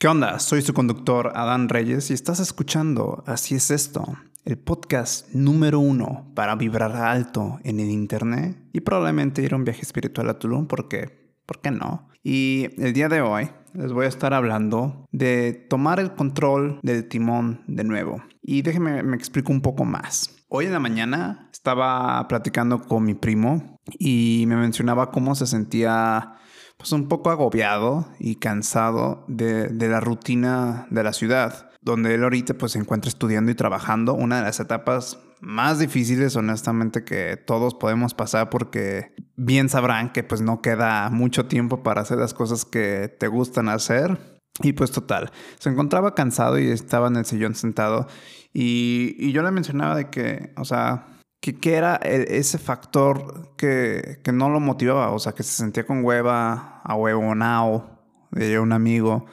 ¿Qué onda? Soy su conductor Adán Reyes y estás escuchando Así es esto, el podcast número uno para vibrar alto en el internet y probablemente ir a un viaje espiritual a Tulum porque, ¿por qué no? Y el día de hoy les voy a estar hablando de tomar el control del timón de nuevo. Y déjenme me explico un poco más. Hoy en la mañana estaba platicando con mi primo y me mencionaba cómo se sentía pues un poco agobiado y cansado de, de, la rutina de la ciudad, donde él ahorita pues se encuentra estudiando y trabajando, una de las etapas más difíciles honestamente que todos podemos pasar porque bien sabrán que pues no queda mucho tiempo para hacer las cosas que te gustan hacer. Y pues total, se encontraba cansado y estaba en el sillón sentado y, y yo le mencionaba de que, o sea, que, que era ese factor que, que, no lo motivaba, o sea, que se sentía con hueva, a huevonao de un amigo.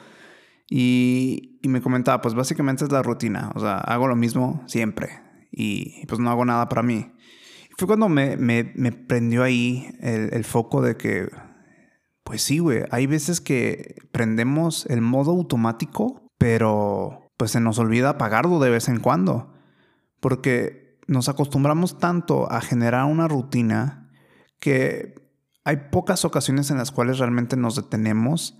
Y, y, me comentaba, pues básicamente es la rutina, o sea, hago lo mismo siempre y pues no hago nada para mí. Y fue cuando me, me, me prendió ahí el, el, foco de que, pues sí, güey, hay veces que prendemos el modo automático, pero pues se nos olvida apagarlo de vez en cuando. Porque nos acostumbramos tanto a generar una rutina que hay pocas ocasiones en las cuales realmente nos detenemos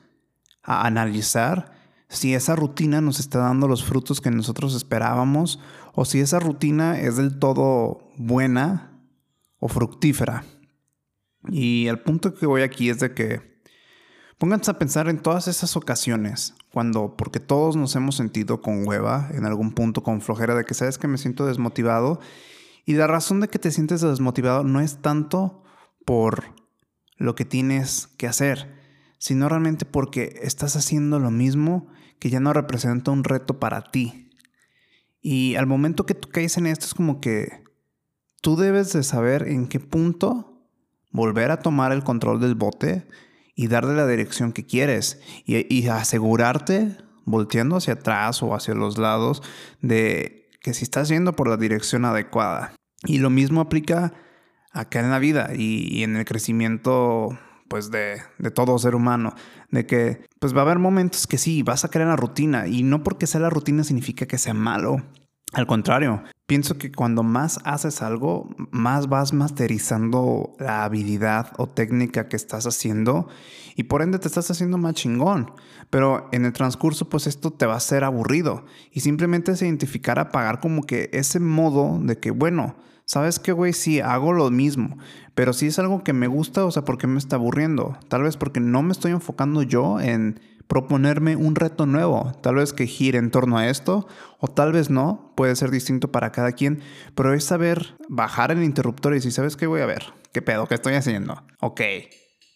a analizar si esa rutina nos está dando los frutos que nosotros esperábamos o si esa rutina es del todo buena o fructífera. Y el punto que voy aquí es de que pónganse a pensar en todas esas ocasiones cuando, porque todos nos hemos sentido con hueva, en algún punto con flojera de que sabes que me siento desmotivado. Y la razón de que te sientes desmotivado no es tanto por lo que tienes que hacer, sino realmente porque estás haciendo lo mismo que ya no representa un reto para ti. Y al momento que tú caes en esto es como que tú debes de saber en qué punto volver a tomar el control del bote y darle la dirección que quieres y, asegurarte, volteando hacia atrás o hacia los lados, de que si estás yendo por la dirección adecuada. Y lo mismo aplica acá en la vida y, en el crecimiento pues de, todo ser humano, de que pues va a haber momentos que sí, vas a crear la rutina y no porque sea la rutina significa que sea malo, al contrario, pienso que cuando más haces algo, más vas masterizando la habilidad o técnica que estás haciendo y por ende te estás haciendo más chingón. Pero en el transcurso, pues esto te va a ser aburrido y simplemente es identificar, apagar como que ese modo de que, bueno, ¿sabes qué, güey? Sí, hago lo mismo, pero si es algo que me gusta, o sea, ¿por qué me está aburriendo? Tal vez porque no me estoy enfocando yo en proponerme un reto nuevo, tal vez que gire en torno a esto, o tal vez no, puede ser distinto para cada quien, pero es saber bajar el interruptor y decir, ¿sabes qué voy a ver? ¿Qué pedo? ¿Qué estoy haciendo? Ok,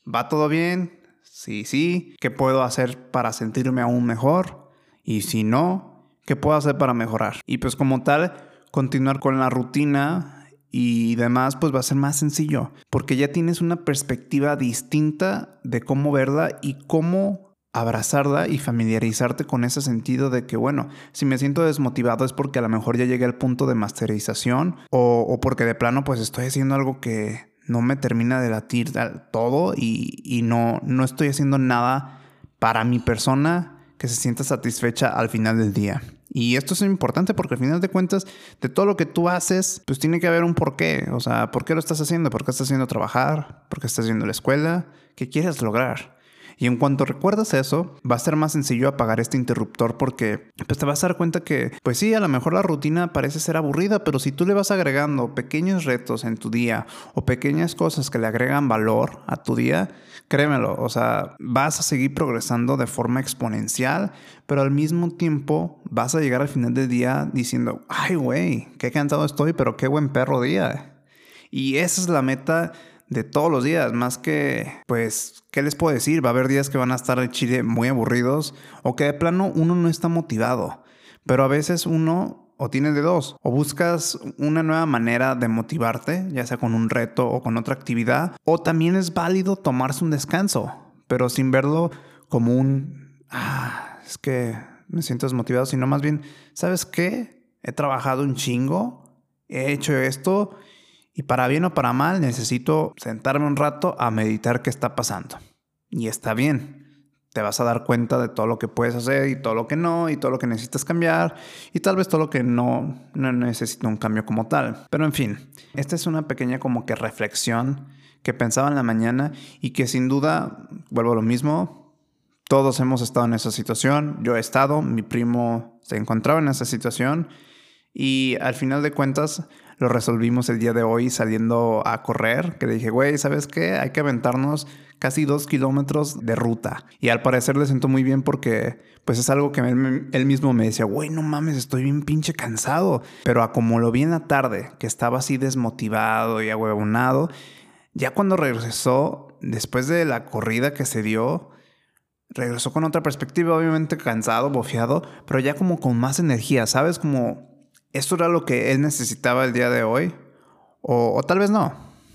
¿va todo bien? Sí, sí. ¿Qué puedo hacer para sentirme aún mejor? Y si no, ¿qué puedo hacer para mejorar? Y pues como tal, continuar con la rutina y demás, pues va a ser más sencillo, porque ya tienes una perspectiva distinta de cómo verla y cómo abrazarla y familiarizarte con ese sentido de que, bueno, si me siento desmotivado es porque a lo mejor ya llegué al punto de masterización o, o porque de plano pues estoy haciendo algo que no me termina de latir todo y, y no, no estoy haciendo nada para mi persona que se sienta satisfecha al final del día. Y esto es importante porque al final de cuentas, de todo lo que tú haces, pues tiene que haber un porqué. O sea, ¿por qué lo estás haciendo? ¿Por qué estás haciendo trabajar? ¿Por qué estás haciendo la escuela? ¿Qué quieres lograr? Y en cuanto recuerdas eso, va a ser más sencillo apagar este interruptor porque pues te vas a dar cuenta que, pues sí, a lo mejor la rutina parece ser aburrida, pero si tú le vas agregando pequeños retos en tu día o pequeñas cosas que le agregan valor a tu día, créemelo, o sea, vas a seguir progresando de forma exponencial, pero al mismo tiempo vas a llegar al final del día diciendo, ay, güey, qué cansado estoy, pero qué buen perro día. Y esa es la meta de todos los días, más que, pues, ¿qué les puedo decir? Va a haber días que van a estar en Chile muy aburridos o que de plano uno no está motivado, pero a veces uno o tiene de dos, o buscas una nueva manera de motivarte, ya sea con un reto o con otra actividad, o también es válido tomarse un descanso, pero sin verlo como un, ah, es que me siento desmotivado, sino más bien, ¿sabes qué? He trabajado un chingo, he hecho esto y para bien o para mal necesito sentarme un rato a meditar qué está pasando. Y está bien. te vas a dar cuenta de todo lo que puedes hacer y todo lo que no, y todo lo que necesitas cambiar, y tal vez todo lo que no, no necesita un cambio como tal. Pero en fin, esta es una pequeña como que reflexión que pensaba en la mañana y que sin duda, vuelvo a lo mismo, todos hemos estado en esa situación, yo he estado, mi primo se encontraba en esa situación y al final de cuentas lo resolvimos el día de hoy saliendo a correr, que le dije, güey, ¿sabes qué? Hay que aventarnos casi dos kilómetros de ruta. Y al parecer le sentó muy bien porque pues es algo que él, mismo me decía, güey, no mames, estoy bien pinche cansado. Pero a como lo vi en la tarde, que estaba así desmotivado y ahuevonado, ya cuando regresó, después de la corrida que se dio, regresó con otra perspectiva, obviamente cansado, bofeado, pero ya como con más energía, ¿sabes? Como esto era lo que él necesitaba el día de hoy, o, tal vez no,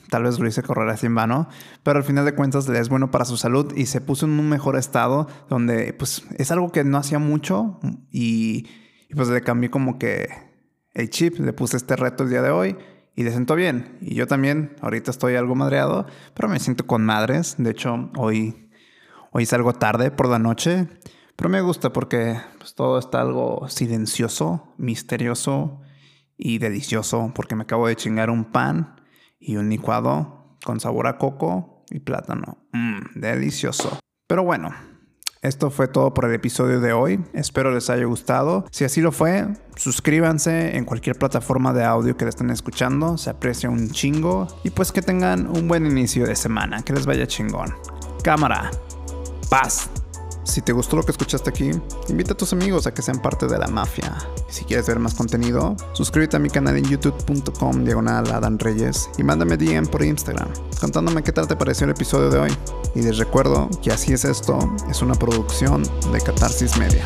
tal vez lo hice correr así en vano, pero al final de cuentas le es bueno para su salud y se puso en un mejor estado donde pues es algo que no hacía mucho y, pues le cambié como que el chip, le puse este reto el día de hoy y le sentó bien. Y yo también, ahorita estoy algo madreado, pero me siento con madres. De hecho, hoy, hoy salgo tarde por la noche, pero me gusta porque pues, todo está algo silencioso, misterioso y delicioso, porque me acabo de chingar un pan y un licuado con sabor a coco y plátano. Mmm, delicioso. Pero bueno, esto fue todo por el episodio de hoy. Espero les haya gustado. Si así lo fue, suscríbanse en cualquier plataforma de audio que le estén escuchando. Se aprecia un chingo. Y pues que tengan un buen inicio de semana. Que les vaya chingón. Cámara. Paz. Si te gustó lo que escuchaste aquí, invita a tus amigos a que sean parte de la mafia. Si quieres ver más contenido, suscríbete a mi canal en youtube.com diagonal Adán Reyes y mándame DM por Instagram contándome qué tal te pareció el episodio de hoy. Y les recuerdo que así es esto, es una producción de Catarsis Media.